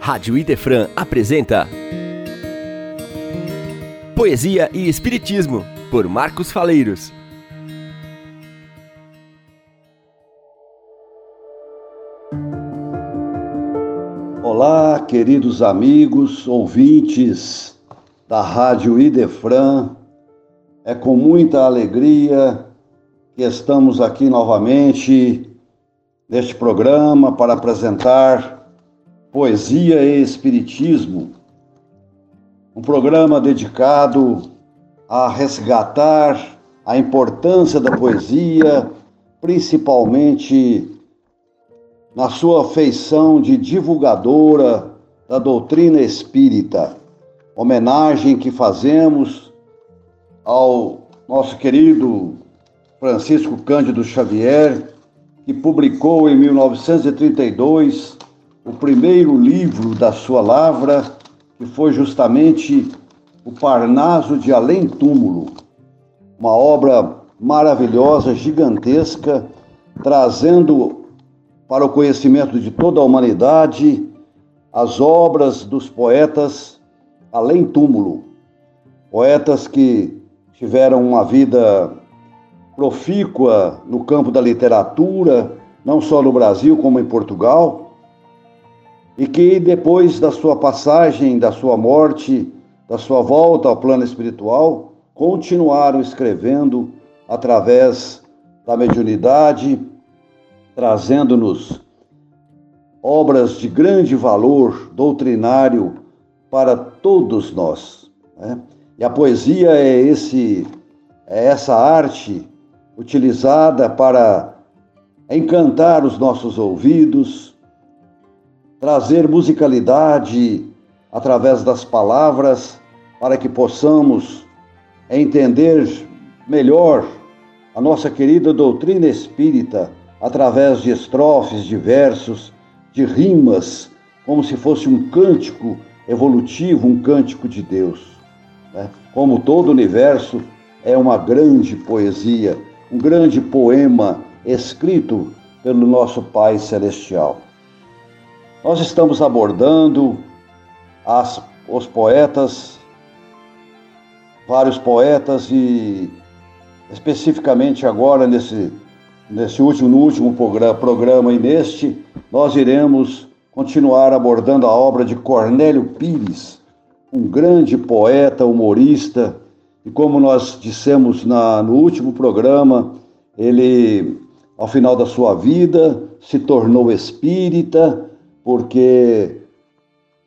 Rádio Idefran apresenta Poesia e Espiritismo, por Marcos Faleiros. Olá, queridos amigos, ouvintes da Rádio Idefran. É com muita alegria que estamos aqui novamente neste programa para apresentar Poesia e Espiritismo, um programa dedicado a resgatar a importância da poesia, principalmente na sua feição de divulgadora da doutrina espírita. Homenagem que fazemos ao nosso querido Francisco Cândido Xavier, que publicou em 1932 o primeiro livro da sua lavra, que foi justamente O Parnaso de Além Túmulo, uma obra maravilhosa, gigantesca, trazendo para o conhecimento de toda a humanidade as obras dos poetas além túmulo, poetas que tiveram uma vida profícua no campo da literatura, não só no Brasil como em Portugal, e que depois da sua passagem, da sua morte, da sua volta ao plano espiritual, continuaram escrevendo através da mediunidade, trazendo-nos obras de grande valor doutrinário para todos nós. Né? E a poesia é, esse, é essa arte utilizada para encantar os nossos ouvidos, trazer musicalidade através das palavras para que possamos entender melhor a nossa querida doutrina espírita através de estrofes, de versos, de rimas, como se fosse um cântico evolutivo, um cântico de Deus. Né? Como todo o universo é uma grande poesia, um grande poema escrito pelo nosso Pai Celestial. Nós estamos abordando as, os poetas, vários poetas e especificamente agora nesse, nesse último, no último programa, programa e neste, nós iremos continuar abordando a obra de Cornélio Pires, um grande poeta, humorista, e como nós dissemos na, no último programa, ele, ao final da sua vida, se tornou espírita porque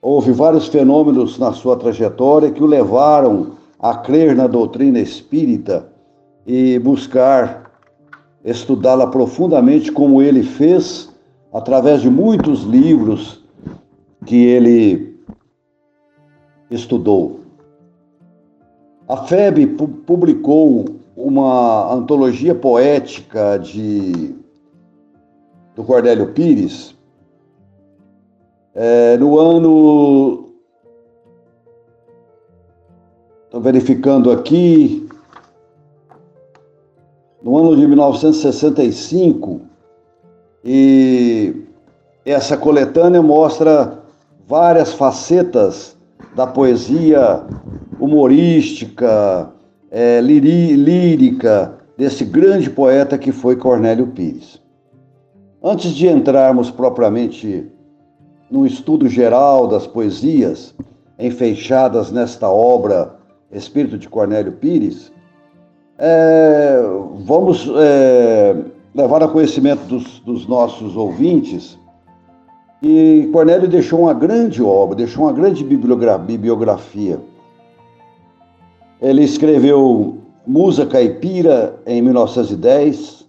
houve vários fenômenos na sua trajetória que o levaram a crer na doutrina espírita e buscar estudá-la profundamente, como ele fez através de muitos livros que ele estudou. A FEB publicou uma antologia poética de do Cordélio Pires, é, no ano. Estou verificando aqui. No ano de 1965, e essa coletânea mostra várias facetas da poesia humorística, é, lírica, desse grande poeta que foi Cornélio Pires. Antes de entrarmos propriamente no estudo geral das poesias enfeixadas nesta obra Espírito de Cornélio Pires, é, vamos é, levar a conhecimento dos, dos nossos ouvintes que Cornélio deixou uma grande obra, deixou uma grande bibliografia. Ele escreveu Musa Caipira em 1910,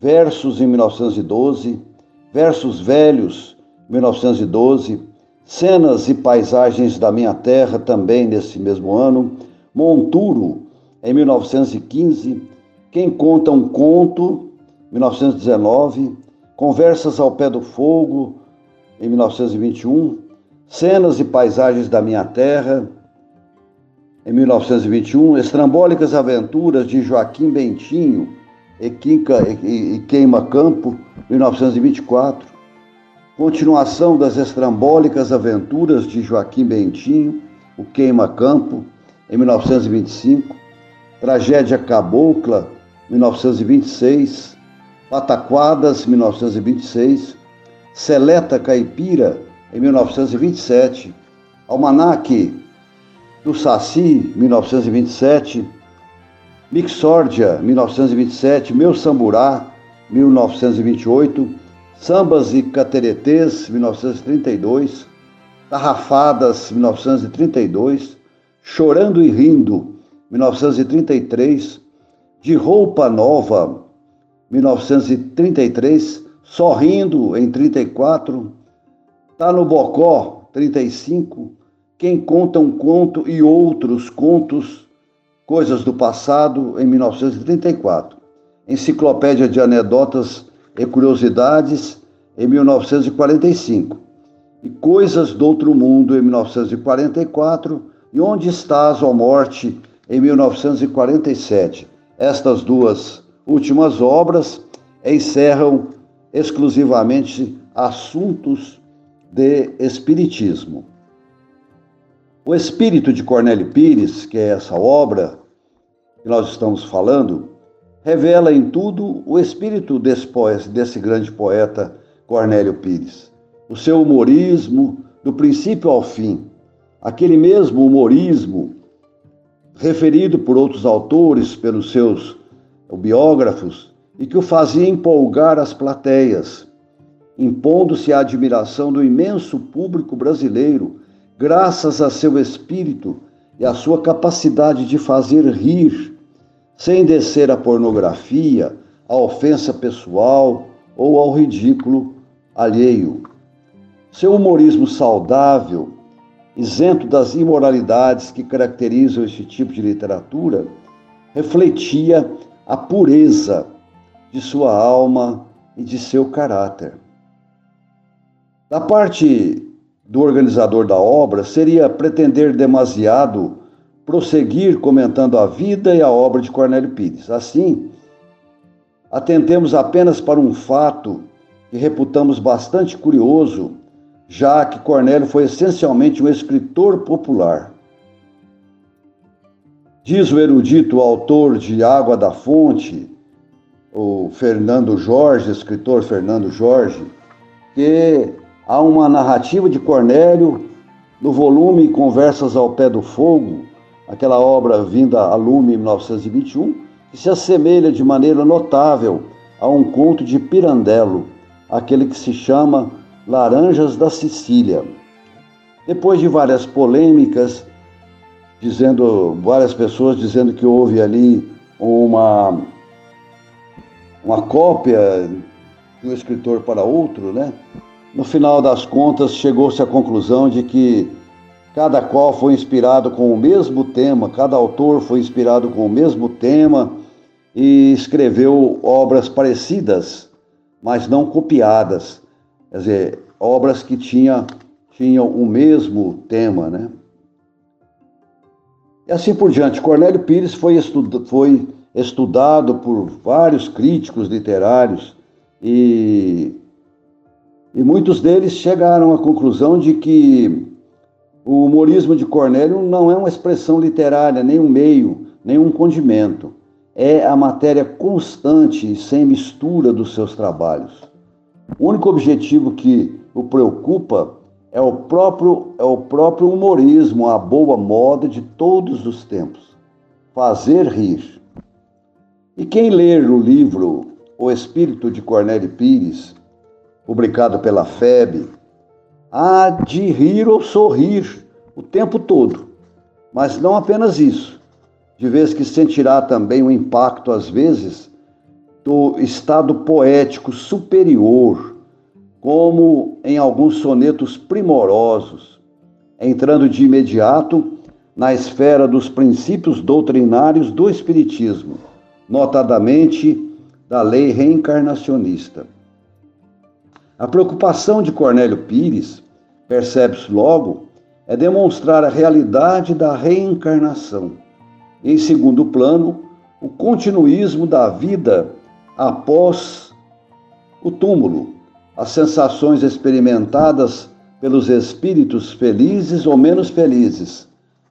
Versos em 1912, Versos Velhos 1912, Cenas e Paisagens da Minha Terra, também nesse mesmo ano, Monturo, em 1915, Quem Conta um Conto, 1919, Conversas ao Pé do Fogo, em 1921, Cenas e Paisagens da Minha Terra, em 1921, Estrambólicas Aventuras de Joaquim Bentinho e, Quinca, e, e Queima Campo, 1924, continuação das estrambólicas aventuras de Joaquim Bentinho, O Queima-Campo, em 1925, Tragédia Cabocla, 1926, Pataquadas, 1926, Seleta Caipira, em 1927, Almanac do Saci, 1927, Mixórdia, 1927, Meu Samburá, 1928, Sambas e Cateretês, 1932, Tarrafadas, 1932, Chorando e Rindo, 1933, De Roupa Nova, 1933, Sorrindo, em 34, Tá no Bocó, 35, Quem Conta um Conto e Outros Contos, Coisas do Passado, em 1934, Enciclopédia de Anedotas e Curiosidades, em 1945, e Coisas do Outro Mundo, em 1944, e Onde Estás, ó Morte, em 1947. Estas duas últimas obras encerram exclusivamente assuntos de espiritismo. O espírito de Cornélio Pires, que é essa obra que nós estamos falando, revela em tudo o espírito desse, grande poeta Cornélio Pires. O seu humorismo, do princípio ao fim, aquele mesmo humorismo referido por outros autores, pelos seus biógrafos, e que o fazia empolgar as plateias, impondo-se à admiração do imenso público brasileiro, graças a seu espírito e à sua capacidade de fazer rir, sem descer à pornografia, à ofensa pessoal ou ao ridículo alheio. Seu humorismo saudável, isento das imoralidades que caracterizam este tipo de literatura, refletia a pureza de sua alma e de seu caráter. Da parte do organizador da obra, seria pretender demasiado prosseguir comentando a vida e a obra de Cornélio Pires. Assim, atentemos apenas para um fato que reputamos bastante curioso, já que Cornélio foi essencialmente um escritor popular. Diz o erudito autor de Água da Fonte, o Fernando Jorge, escritor Fernando Jorge, que há uma narrativa de Cornélio no volume Conversas ao Pé do Fogo, aquela obra vinda a lume em 1921, que se assemelha de maneira notável a um conto de Pirandello, aquele que se chama Laranjas da Sicília. Depois de várias polêmicas, dizendo várias pessoas dizendo que houve ali uma uma cópia de um escritor para outro, né? No final das contas, chegou-se à conclusão de que cada qual foi inspirado com o mesmo tema, cada autor foi inspirado com o mesmo tema e escreveu obras parecidas mas não copiadas. Quer dizer, obras que tinha, tinham o mesmo tema, né? E assim por diante. Cornélio Pires foi, foi estudado por vários críticos literários e, e muitos deles chegaram à conclusão de que o humorismo de Cornélio não é uma expressão literária, nem um meio, nem um condimento é a matéria constante e sem mistura dos seus trabalhos. O único objetivo que o preocupa é o próprio, é o próprio humorismo, a boa moda de todos os tempos. Fazer rir. E quem ler o livro O Espírito de Cornélio Pires, publicado pela FEB, há de rir ou sorrir o tempo todo. Mas não apenas isso de vez que sentirá também o impacto, às vezes, do estado poético superior, como em alguns sonetos primorosos, entrando de imediato na esfera dos princípios doutrinários do Espiritismo, notadamente da lei reencarnacionista. A preocupação de Cornélio Pires, percebe-se logo, é demonstrar a realidade da reencarnação em segundo plano, o continuismo da vida após o túmulo, as sensações experimentadas pelos espíritos felizes ou menos felizes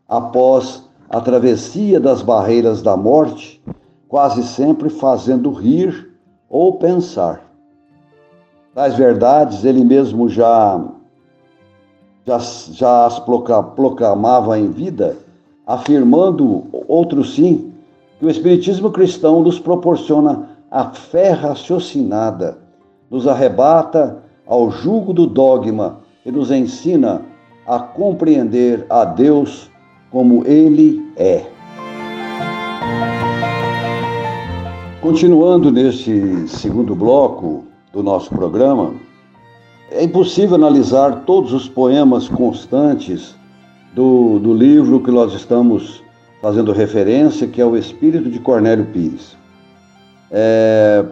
após a travessia das barreiras da morte, quase sempre fazendo rir ou pensar. Tais verdades ele mesmo já, já, já as proclamava em vida, afirmando, outro sim, que o Espiritismo cristão nos proporciona a fé raciocinada, nos arrebata ao jugo do dogma e nos ensina a compreender a Deus como Ele é. Continuando neste segundo bloco do nosso programa, é impossível analisar todos os poemas constantes do, do livro que nós estamos fazendo referência, que é o Espírito de Cornélio Pires. É,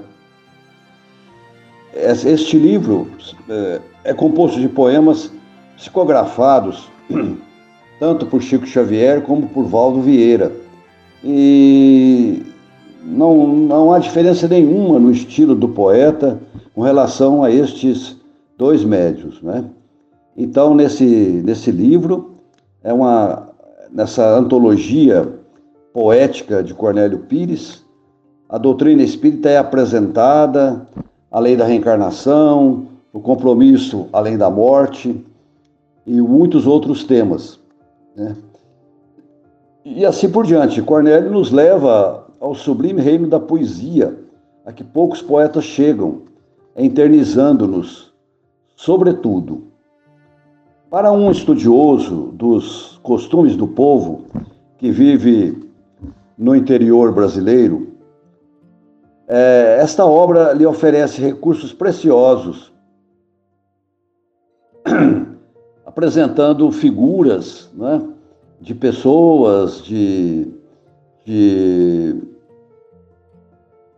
este livro é, é composto de poemas psicografados tanto por Chico Xavier como por Valdo Vieira. E não, não há diferença nenhuma no estilo do poeta com relação a estes dois médios. Né? Então, nesse, nesse livro, é uma, nessa antologia poética de Cornélio Pires, a doutrina espírita é apresentada, a lei da reencarnação, o compromisso além da morte e muitos outros temas. Né? E assim por diante. Cornélio nos leva ao sublime reino da poesia, a que poucos poetas chegam, eternizando-nos, sobretudo. Para um estudioso dos costumes do povo que vive no interior brasileiro, é, esta obra lhe oferece recursos preciosos, apresentando figuras né, de pessoas, de, de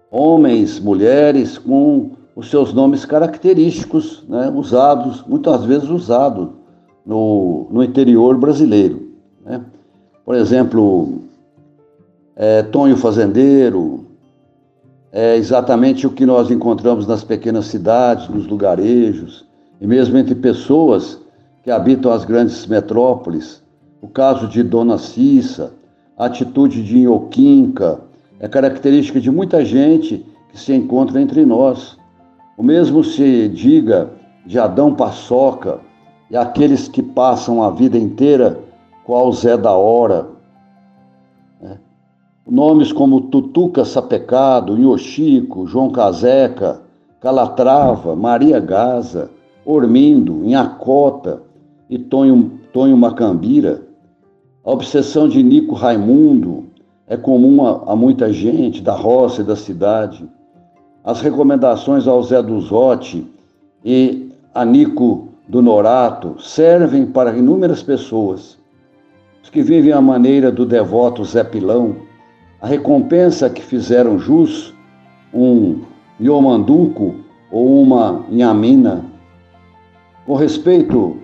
homens, mulheres, com os seus nomes característicos, né, usados, muitas vezes usados no, no interior brasileiro. Né? Por exemplo, é, Tonho Fazendeiro, é exatamente o que nós encontramos nas pequenas cidades, nos lugarejos, e mesmo entre pessoas que habitam as grandes metrópoles. O caso de Dona Cissa, a atitude de Inhoquinca, é característica de muita gente que se encontra entre nós. O mesmo se diga de Adão Paçoca e aqueles que passam a vida inteira qual Zé da Hora. É. Nomes como Tutuca Sapecado, Inhochico, João Caseca, Calatrava, Maria Gaza, Ormindo, Inhacota e Tonho, Tonho Macambira. A obsessão de Nico Raimundo é comum a, a muita gente da roça e da cidade. As recomendações ao Zé do Zote e a Nico do Norato servem para inúmeras pessoas. Os que vivem à maneira do devoto Zé Pilão, a recompensa que fizeram jus um Iomanduco ou uma Inhamina. Com respeito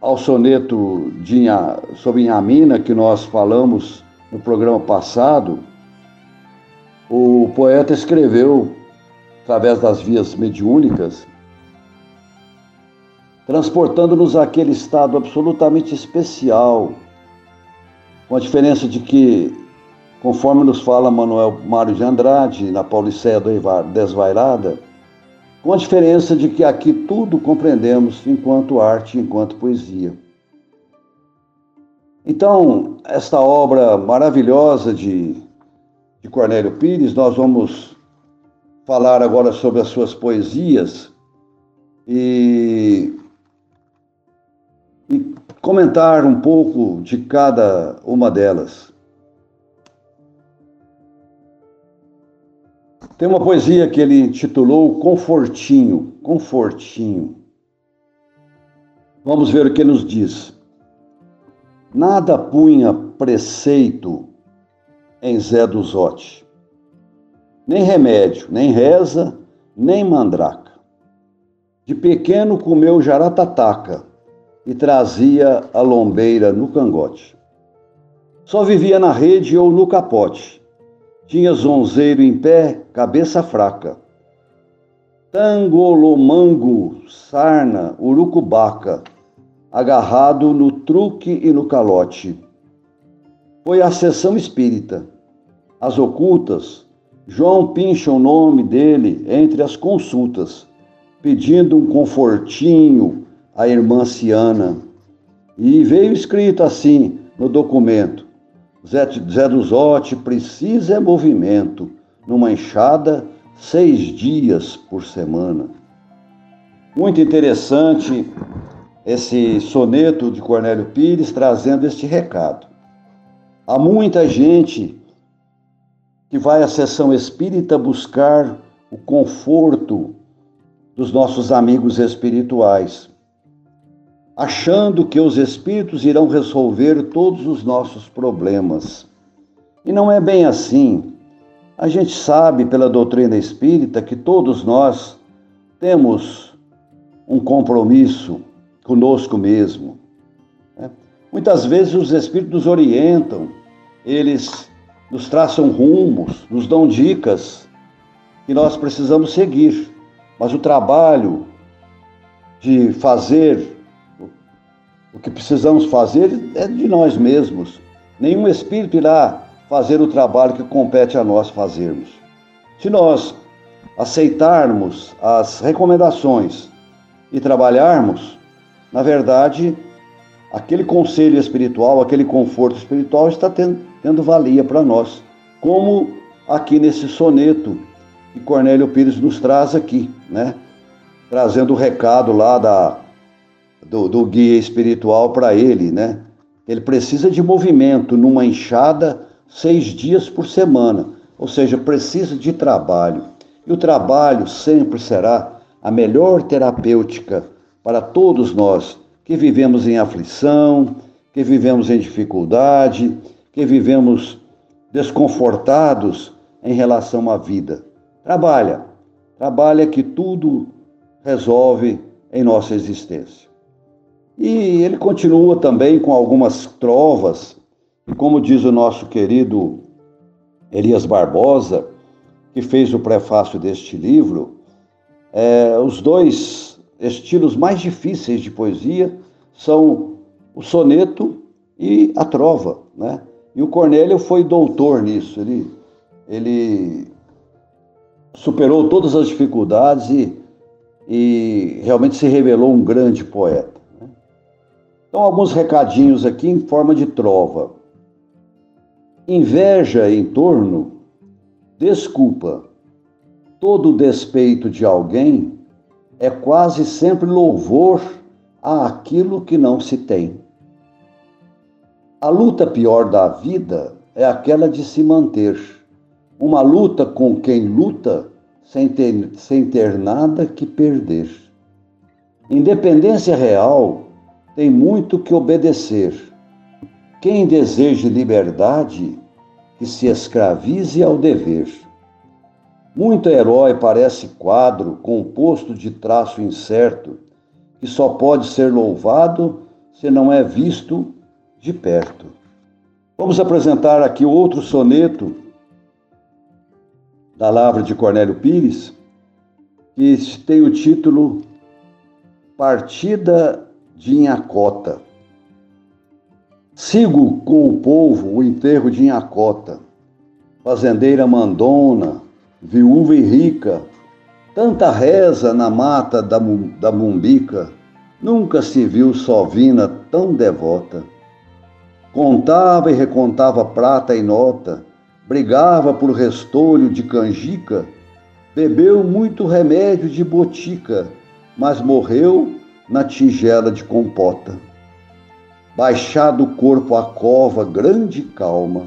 ao soneto de, sobre Inhamina que nós falamos no programa passado, o poeta escreveu, através das vias mediúnicas, transportando-nos àquele estado absolutamente especial, com a diferença de que, conforme nos fala Manuel Mário de Andrade, na Pauliceia Desvairada, com a diferença de que aqui tudo compreendemos enquanto arte, enquanto poesia. Então, esta obra maravilhosa de, de Cornélio Pires, nós vamos falar agora sobre as suas poesias e, e comentar um pouco de cada uma delas. Tem uma poesia que ele intitulou Confortinho, Confortinho. Vamos ver o que nos diz. Nada punha preceito em Zé do Zote, nem remédio, nem reza, nem mandraca. De pequeno comeu jaratataca e trazia a lombeira no cangote. Só vivia na rede ou no capote. Tinha zonzeiro em pé, cabeça fraca. Tangolomango, sarna, urucubaca, agarrado no truque e no calote. Foi a sessão espírita. As ocultas, João pincha o nome dele entre as consultas, pedindo um confortinho à irmã Ciana. E veio escrito assim no documento: Zé, Zé do Zote precisa é movimento, numa enxada, seis dias por semana. Muito interessante esse soneto de Cornélio Pires trazendo este recado. Há muita gente que vai à sessão espírita buscar o conforto dos nossos amigos espirituais, achando que os espíritos irão resolver todos os nossos problemas. E não é bem assim. A gente sabe pela doutrina espírita que todos nós temos um compromisso conosco mesmo. Né? Muitas vezes os Espíritos nos orientam, eles nos traçam rumos, nos dão dicas que nós precisamos seguir. Mas o trabalho de fazer o que precisamos fazer é de nós mesmos. Nenhum espírito irá fazer o trabalho que compete a nós fazermos. Se nós aceitarmos as recomendações e trabalharmos, na verdade, aquele conselho espiritual, aquele conforto espiritual está tendo, tendo valia para nós. Como aqui nesse soneto que Cornélio Pires nos traz aqui, né? Trazendo o recado lá da, do, do guia espiritual para ele, né? Ele precisa de movimento numa enxada seis dias por semana, ou seja, precisa de trabalho. E o trabalho sempre será a melhor terapêutica para todos nós que vivemos em aflição, que vivemos em dificuldade, que vivemos desconfortados em relação à vida. Trabalha, trabalha que tudo resolve em nossa existência. E ele continua também com algumas trovas, e como diz o nosso querido Elias Barbosa, que fez o prefácio deste livro, é, os dois estilos mais difíceis de poesia são o soneto e a trova, né? E o Cornélio foi doutor nisso, ele, ele superou todas as dificuldades e, e realmente se revelou um grande poeta. Né? Então, alguns recadinhos aqui em forma de trova. Inveja em torno, desculpa, todo despeito de alguém é quase sempre louvor àquilo que não se tem. A luta pior da vida é aquela de se manter. Uma luta com quem luta sem ter, sem ter nada que perder. Independência real tem muito que obedecer. Quem deseja liberdade, que se escravize ao dever. Muito herói parece quadro composto de traço incerto, que só pode ser louvado se não é visto de perto. Vamos apresentar aqui outro soneto da Lavra de Cornélio Pires, que tem o título Partida de Inhacota. Sigo com o povo o enterro de Inhacota, fazendeira mandona, viúva e rica, tanta reza na mata da, da Mumbica, nunca se viu sovina tão devota. Contava e recontava prata e nota, brigava por restolho de canjica, bebeu muito remédio de botica, mas morreu na tigela de compota. Baixado o corpo à cova, grande calma,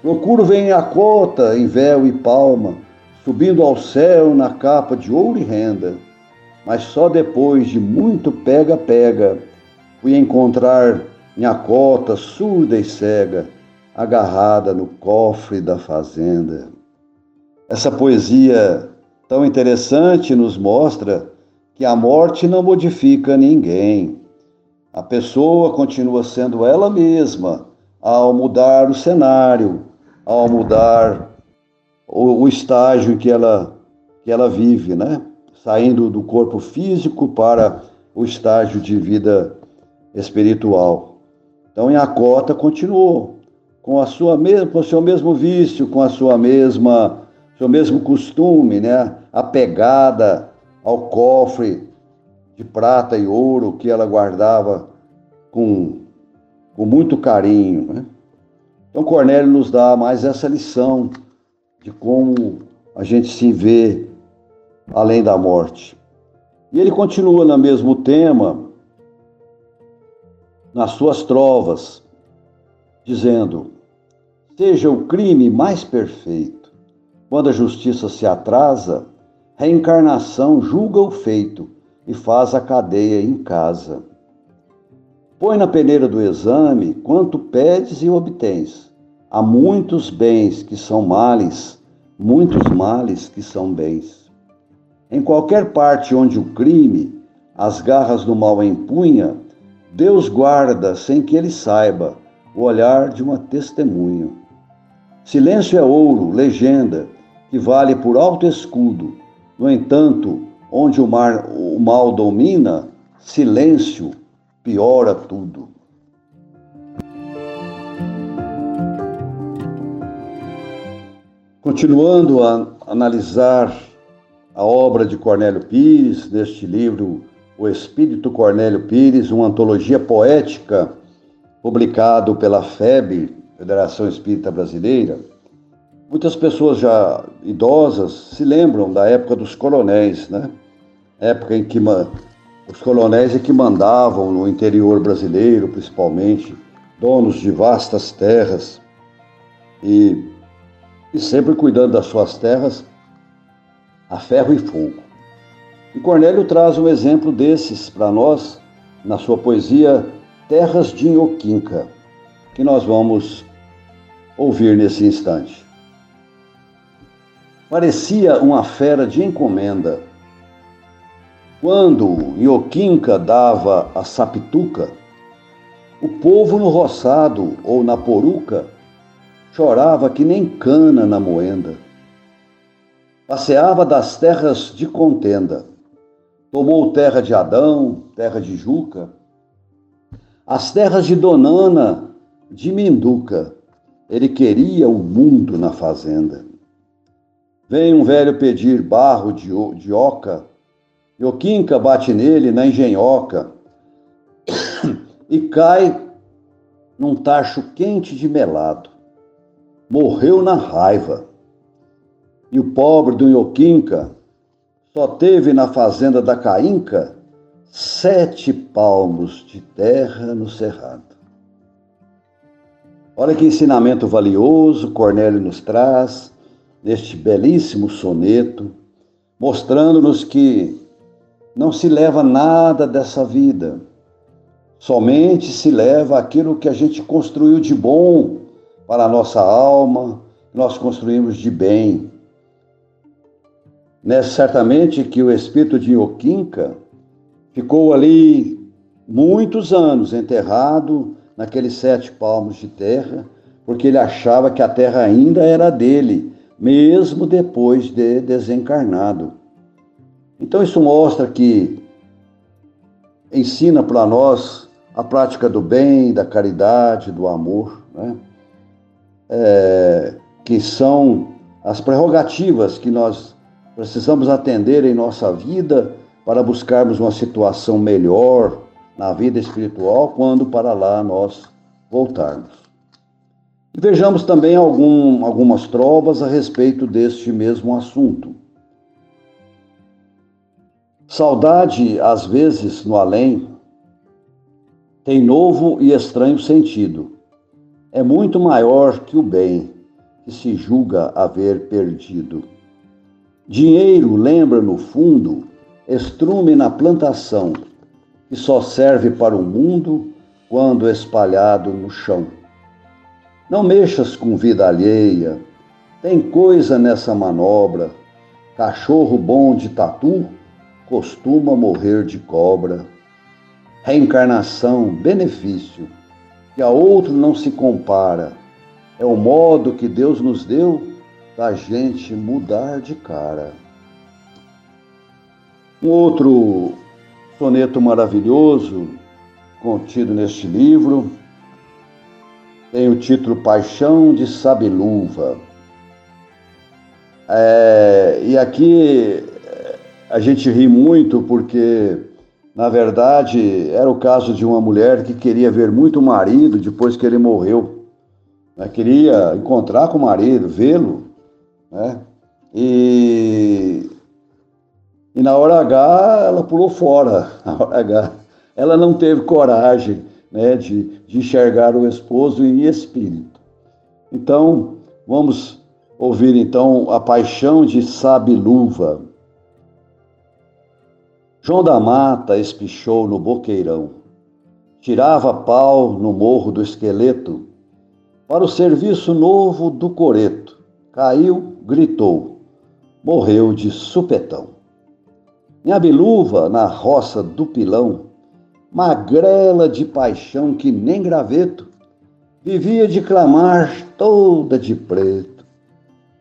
procuro vem a cota em véu e palma, subindo ao céu na capa de ouro e renda. Mas só depois de muito pega-pega fui encontrar minha cota surda e cega, agarrada no cofre da fazenda. Essa poesia tão interessante nos mostra que a morte não modifica ninguém. A pessoa continua sendo ela mesma ao mudar o cenário, ao mudar o, o estágio que ela, que ela vive, né? saindo do corpo físico para o estágio de vida espiritual. Então, em Acota continuou com a sua mesma, com o seu mesmo vício, com a sua mesma, seu mesmo costume, né? Apegada ao cofre de prata e ouro que ela guardava com, com muito carinho, né? Então, Cornélio nos dá mais essa lição de como a gente se vê além da morte. E ele continua no mesmo tema, nas suas trovas, dizendo: Seja o crime mais perfeito. Quando a justiça se atrasa, reencarnação julga o feito e faz a cadeia em casa. Põe na peneira do exame quanto pedes e obtens. Há muitos bens que são males, muitos males que são bens. Em qualquer parte onde o crime as garras do mal empunha, Deus guarda sem que ele saiba o olhar de uma testemunha. Silêncio é ouro, legenda, que vale por alto escudo. No entanto, onde o, mar, o mal domina, silêncio piora tudo. Continuando a analisar a obra de Cornélio Pires, neste livro O Espírito Cornélio Pires, uma antologia poética publicado pela FEB, Federação Espírita Brasileira, muitas pessoas já idosas se lembram da época dos coronéis, né? Época em que os coronéis é que mandavam no interior brasileiro, principalmente, donos de vastas terras e, e sempre cuidando das suas terras a ferro e fogo. E Cornélio traz um exemplo desses para nós na sua poesia Terras de Inhoquinca, que nós vamos ouvir nesse instante. Parecia uma fera de encomenda. Quando Inhoquinca dava a sapituca, o povo no roçado ou na poruca chorava que nem cana na moenda. Passeava das terras de contenda. Tomou terra de Adão, terra de Juca, as terras de Donana, de Minduca. Ele queria o mundo na fazenda. Vem um velho pedir barro de, de oca, o Quinca bate nele na engenhoca e cai num tacho quente de melado. Morreu na raiva. E o pobre do Ioquinca só teve na fazenda da Caínca sete palmos de terra no cerrado. Olha que ensinamento valioso Cornélio nos traz neste belíssimo soneto, mostrando-nos que não se leva nada dessa vida, somente se leva aquilo que a gente construiu de bom para a nossa alma, nós construímos de bem né, certamente que o espírito de Oquinca ficou ali muitos anos enterrado naqueles sete palmos de terra, porque ele achava que a terra ainda era dele, mesmo depois de desencarnado. Então isso mostra que ensina para nós a prática do bem, da caridade, do amor, né? é, que são as prerrogativas que nós precisamos atender em nossa vida para buscarmos uma situação melhor na vida espiritual quando para lá nós voltarmos. Vejamos também algum, algumas trovas a respeito deste mesmo assunto. Saudade, às vezes, no além, tem novo e estranho sentido. É muito maior que o bem que se julga haver perdido. Dinheiro lembra, no fundo, estrume na plantação, que só serve para o mundo quando espalhado no chão. Não mexas com vida alheia, tem coisa nessa manobra. Cachorro bom de tatu costuma morrer de cobra. Reencarnação, benefício, que a outro não se compara. É o modo que Deus nos deu da gente mudar de cara. Um outro soneto maravilhoso contido neste livro tem o título Paixão de Sabiluva. É, e aqui a gente ri muito porque, na verdade, era o caso de uma mulher que queria ver muito o marido depois que ele morreu. Né? Queria encontrar com o marido, vê-lo. Né? E, e na hora H ela pulou fora. Na hora H ela não teve coragem né, de, de enxergar o esposo em espírito. Então, vamos ouvir então a paixão de Sabiluva. João da Mata espichou no boqueirão, tirava pau no morro do esqueleto, para o serviço novo do coreto. Caiu, gritou, morreu de supetão. Minha biluva, na roça do pilão, magrela de paixão que nem graveto, vivia de clamar toda de preto.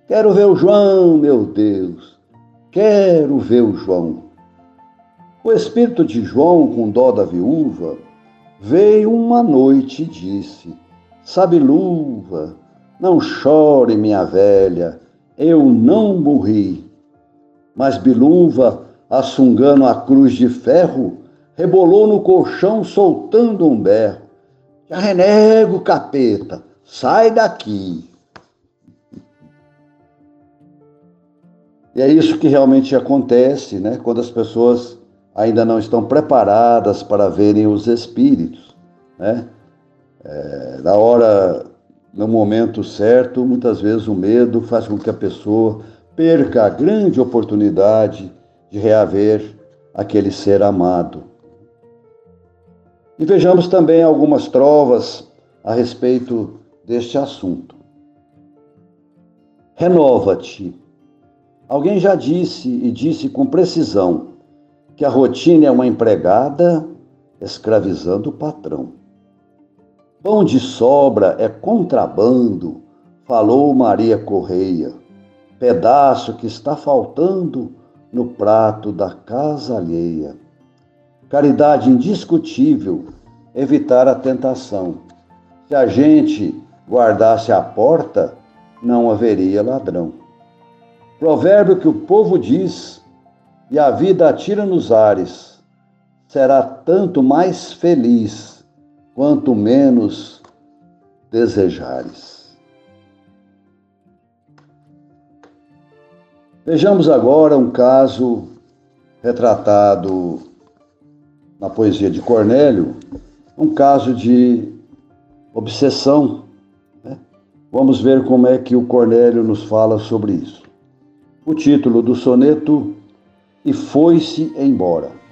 Quero ver o João, meu Deus, quero ver o João. O espírito de João, com dó da viúva, veio uma noite e disse: Sabe, luva, não chore, minha velha, eu não morri. Mas Biluva, assungando a cruz de ferro, rebolou no colchão soltando um berro. Já renego, capeta, sai daqui. E é isso que realmente acontece, né? Quando as pessoas ainda não estão preparadas para verem os espíritos. Né? É, na hora, no momento certo, muitas vezes o medo faz com que a pessoa perca a grande oportunidade de reaver aquele ser amado. E vejamos também algumas trovas a respeito deste assunto. Renova-te. Alguém já disse e disse com precisão que a rotina é uma empregada escravizando o patrão. Pão de sobra é contrabando, falou Maria Correia, pedaço que está faltando no prato da casa alheia. Caridade indiscutível, evitar a tentação. Se a gente guardasse a porta, não haveria ladrão. Provérbio que o povo diz e a vida atira nos ares, será tanto mais feliz quanto menos desejares. Vejamos agora um caso retratado na poesia de Cornélio, um caso de obsessão. Né? Vamos ver como é que o Cornélio nos fala sobre isso. O título do soneto e foi-se embora.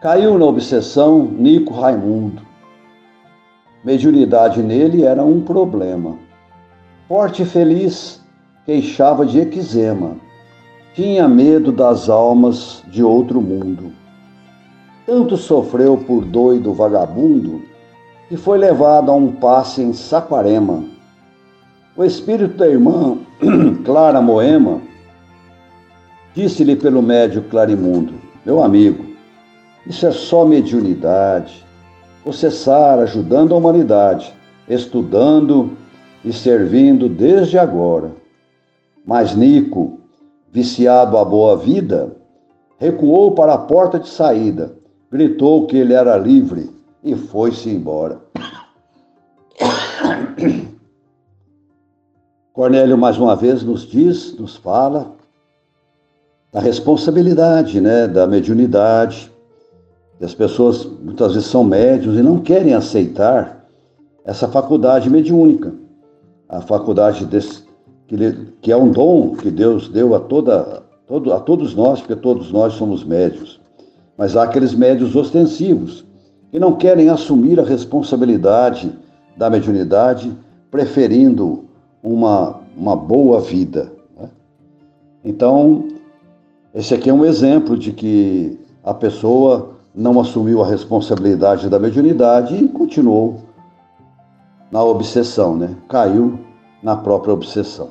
Caiu na obsessão Nico Raimundo. Mediunidade nele era um problema. Forte e feliz, queixava de eczema. Tinha medo das almas de outro mundo. Tanto sofreu por doido vagabundo que foi levado a um passe em Saquarema. O espírito da irmã Clara Moema Disse-lhe pelo médio Clarimundo: Meu amigo, isso é só mediunidade. Você Sara ajudando a humanidade, estudando e servindo desde agora. Mas Nico, viciado à boa vida, recuou para a porta de saída, gritou que ele era livre e foi-se embora. Cornélio mais uma vez nos diz, nos fala a responsabilidade né, da mediunidade. E as pessoas muitas vezes são médios e não querem aceitar essa faculdade mediúnica, a faculdade desse, que, que, é um dom que Deus deu a, toda, todo, a todos nós, porque todos nós somos médios. Mas há aqueles médios ostensivos que não querem assumir a responsabilidade da mediunidade, preferindo uma, uma boa vida. Né? Então, esse aqui é um exemplo de que a pessoa não assumiu a responsabilidade da mediunidade e continuou na obsessão, né? Caiu na própria obsessão.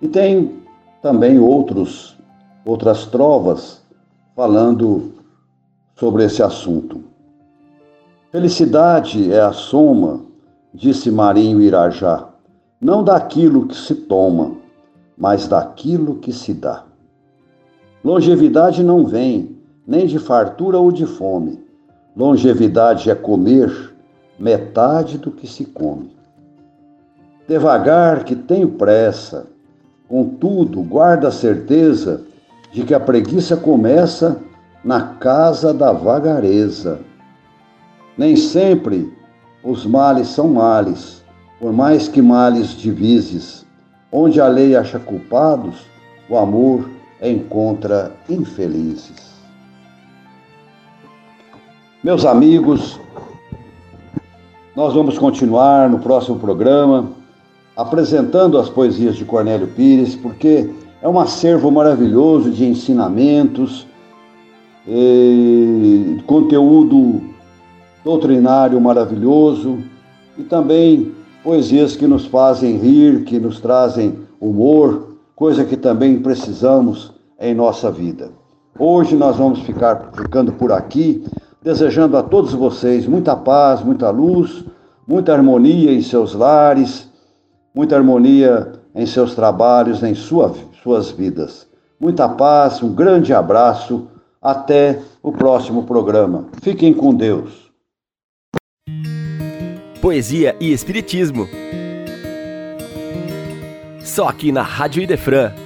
E tem também outros outras trovas falando sobre esse assunto. Felicidade é a soma, disse Marinho Irajá, não daquilo que se toma, mas daquilo que se dá. Longevidade não vem nem de fartura ou de fome. Longevidade é comer metade do que se come. Devagar que tenho pressa, contudo, guarda a certeza de que a preguiça começa na casa da vagareza. Nem sempre os males são males, por mais que males divises. Onde a lei acha culpados, o amor encontra infelizes. Meus amigos, nós vamos continuar no próximo programa apresentando as poesias de Cornélio Pires, porque é um acervo maravilhoso de ensinamentos, conteúdo doutrinário maravilhoso e também poesias que nos fazem rir, que nos trazem humor, coisa que também precisamos em nossa vida. Hoje nós vamos ficar ficando por aqui desejando a todos vocês muita paz, muita luz, muita harmonia em seus lares, muita harmonia em seus trabalhos, em sua, suas vidas. Muita paz, um grande abraço. Até o próximo programa. Fiquem com Deus. Poesia e Espiritismo. Só aqui na Rádio Idefran